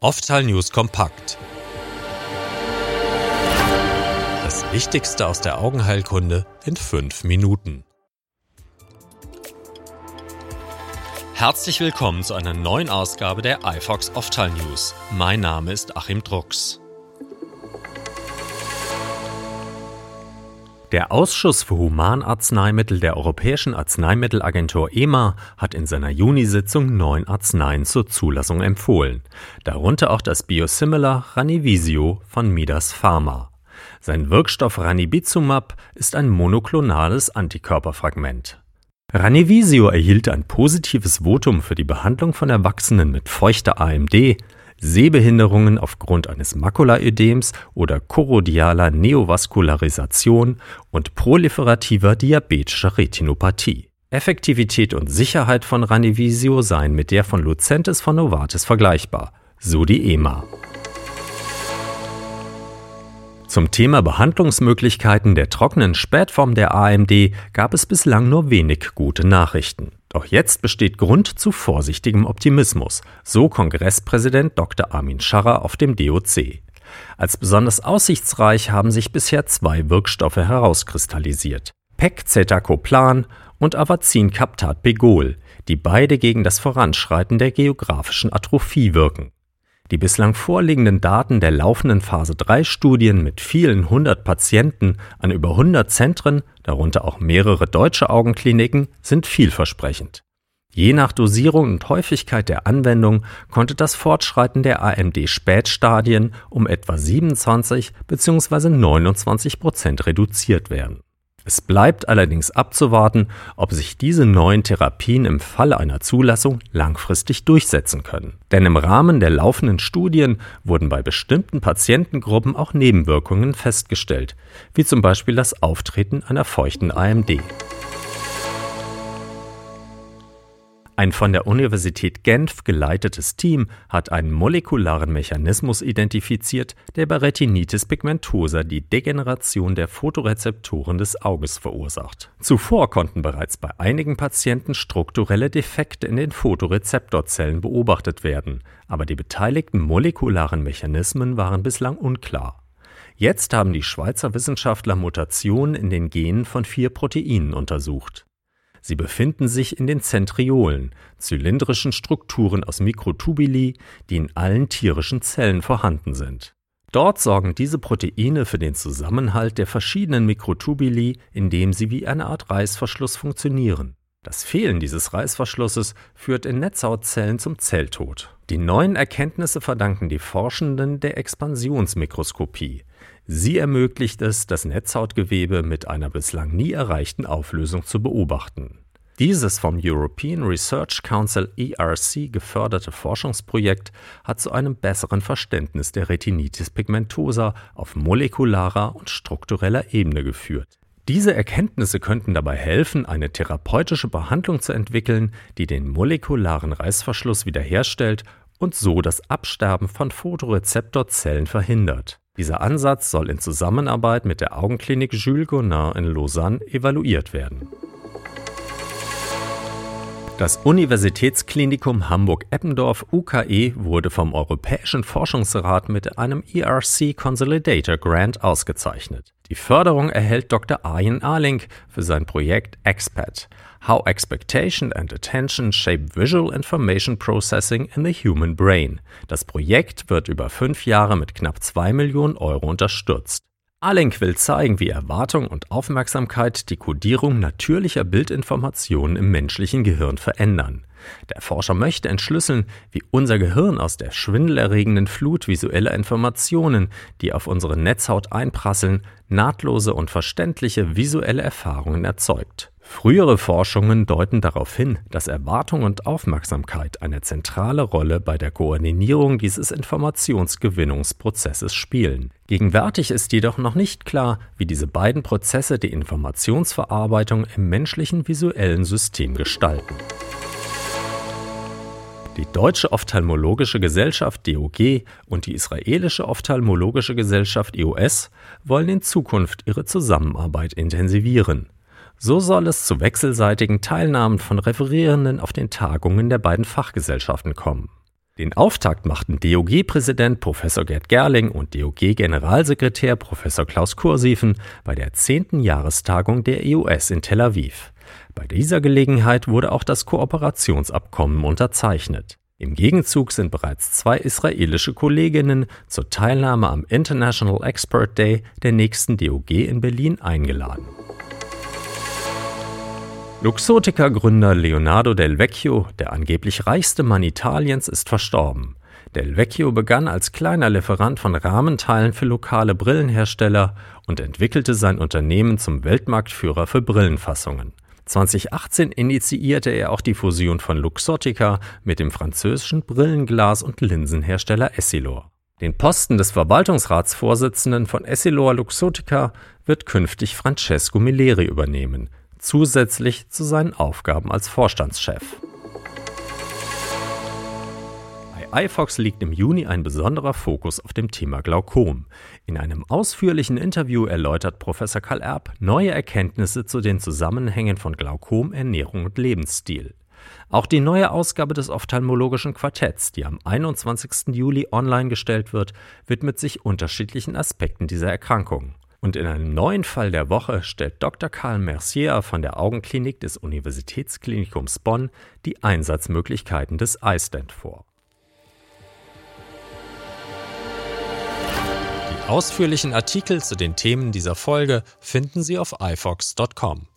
Oftal News kompakt. Das Wichtigste aus der Augenheilkunde in fünf Minuten. Herzlich willkommen zu einer neuen Ausgabe der iFox Oftal News. Mein Name ist Achim Drucks. Der Ausschuss für Humanarzneimittel der Europäischen Arzneimittelagentur EMA hat in seiner Junisitzung neun Arzneien zur Zulassung empfohlen, darunter auch das Biosimilar Ranivisio von Midas Pharma. Sein Wirkstoff Ranibizumab ist ein monoklonales Antikörperfragment. Ranivisio erhielt ein positives Votum für die Behandlung von Erwachsenen mit feuchter AMD, Sehbehinderungen aufgrund eines Makulaödems oder choroidialer Neovaskularisation und proliferativer diabetischer Retinopathie. Effektivität und Sicherheit von Ranivisio seien mit der von Lucentis von Novartis vergleichbar, so die EMA. Zum Thema Behandlungsmöglichkeiten der trockenen Spätform der AMD gab es bislang nur wenig gute Nachrichten. Doch jetzt besteht Grund zu vorsichtigem Optimismus, so Kongresspräsident Dr. Armin Scharrer auf dem DOC. Als besonders aussichtsreich haben sich bisher zwei Wirkstoffe herauskristallisiert. Pegcetacoplan und Avacin-Captat Pegol, die beide gegen das Voranschreiten der geografischen Atrophie wirken. Die bislang vorliegenden Daten der laufenden Phase 3 Studien mit vielen hundert Patienten an über 100 Zentren, darunter auch mehrere deutsche Augenkliniken, sind vielversprechend. Je nach Dosierung und Häufigkeit der Anwendung konnte das Fortschreiten der AMD-Spätstadien um etwa 27 bzw. 29 Prozent reduziert werden. Es bleibt allerdings abzuwarten, ob sich diese neuen Therapien im Falle einer Zulassung langfristig durchsetzen können. Denn im Rahmen der laufenden Studien wurden bei bestimmten Patientengruppen auch Nebenwirkungen festgestellt, wie zum Beispiel das Auftreten einer feuchten AMD. Ein von der Universität Genf geleitetes Team hat einen molekularen Mechanismus identifiziert, der bei Retinitis pigmentosa die Degeneration der Photorezeptoren des Auges verursacht. Zuvor konnten bereits bei einigen Patienten strukturelle Defekte in den Photorezeptorzellen beobachtet werden, aber die beteiligten molekularen Mechanismen waren bislang unklar. Jetzt haben die Schweizer Wissenschaftler Mutationen in den Genen von vier Proteinen untersucht. Sie befinden sich in den Zentriolen, zylindrischen Strukturen aus Mikrotubuli, die in allen tierischen Zellen vorhanden sind. Dort sorgen diese Proteine für den Zusammenhalt der verschiedenen Mikrotubuli, indem sie wie eine Art Reißverschluss funktionieren. Das Fehlen dieses Reißverschlusses führt in Netzhautzellen zum Zelltod. Die neuen Erkenntnisse verdanken die Forschenden der Expansionsmikroskopie. Sie ermöglicht es, das Netzhautgewebe mit einer bislang nie erreichten Auflösung zu beobachten. Dieses vom European Research Council ERC geförderte Forschungsprojekt hat zu einem besseren Verständnis der Retinitis pigmentosa auf molekularer und struktureller Ebene geführt. Diese Erkenntnisse könnten dabei helfen, eine therapeutische Behandlung zu entwickeln, die den molekularen Reißverschluss wiederherstellt und so das Absterben von Photorezeptorzellen verhindert. Dieser Ansatz soll in Zusammenarbeit mit der Augenklinik Jules Gonin in Lausanne evaluiert werden. Das Universitätsklinikum Hamburg-Eppendorf UKE wurde vom Europäischen Forschungsrat mit einem ERC Consolidator Grant ausgezeichnet. Die Förderung erhält Dr. Arjen Arling für sein Projekt EXPAT, How Expectation and Attention Shape Visual Information Processing in the Human Brain. Das Projekt wird über fünf Jahre mit knapp zwei Millionen Euro unterstützt. Alink will zeigen, wie Erwartung und Aufmerksamkeit die Kodierung natürlicher Bildinformationen im menschlichen Gehirn verändern. Der Forscher möchte entschlüsseln, wie unser Gehirn aus der schwindelerregenden Flut visueller Informationen, die auf unsere Netzhaut einprasseln, nahtlose und verständliche visuelle Erfahrungen erzeugt. Frühere Forschungen deuten darauf hin, dass Erwartung und Aufmerksamkeit eine zentrale Rolle bei der Koordinierung dieses Informationsgewinnungsprozesses spielen. Gegenwärtig ist jedoch noch nicht klar, wie diese beiden Prozesse die Informationsverarbeitung im menschlichen visuellen System gestalten. Die Deutsche Ophthalmologische Gesellschaft DOG und die Israelische Ophthalmologische Gesellschaft EOS wollen in Zukunft ihre Zusammenarbeit intensivieren. So soll es zu wechselseitigen Teilnahmen von Referierenden auf den Tagungen der beiden Fachgesellschaften kommen. Den Auftakt machten DOG-Präsident Prof. Gerd Gerling und DOG-Generalsekretär Prof. Klaus Kursiefen bei der 10. Jahrestagung der EUS in Tel Aviv. Bei dieser Gelegenheit wurde auch das Kooperationsabkommen unterzeichnet. Im Gegenzug sind bereits zwei israelische Kolleginnen zur Teilnahme am International Expert Day der nächsten DOG in Berlin eingeladen. Luxotica-Gründer Leonardo Del Vecchio, der angeblich reichste Mann Italiens, ist verstorben. Del Vecchio begann als kleiner Lieferant von Rahmenteilen für lokale Brillenhersteller und entwickelte sein Unternehmen zum Weltmarktführer für Brillenfassungen. 2018 initiierte er auch die Fusion von Luxottica mit dem französischen Brillenglas- und Linsenhersteller Essilor. Den Posten des Verwaltungsratsvorsitzenden von Essilor Luxottica wird künftig Francesco Milleri übernehmen, zusätzlich zu seinen Aufgaben als Vorstandschef. iFox liegt im Juni ein besonderer Fokus auf dem Thema Glaukom. In einem ausführlichen Interview erläutert Professor Karl Erb neue Erkenntnisse zu den Zusammenhängen von Glaukom, Ernährung und Lebensstil. Auch die neue Ausgabe des ophthalmologischen Quartetts, die am 21. Juli online gestellt wird, widmet sich unterschiedlichen Aspekten dieser Erkrankung. Und in einem neuen Fall der Woche stellt Dr. Karl Mercier von der Augenklinik des Universitätsklinikums Bonn die Einsatzmöglichkeiten des iStent vor. Ausführlichen Artikel zu den Themen dieser Folge finden Sie auf ifox.com.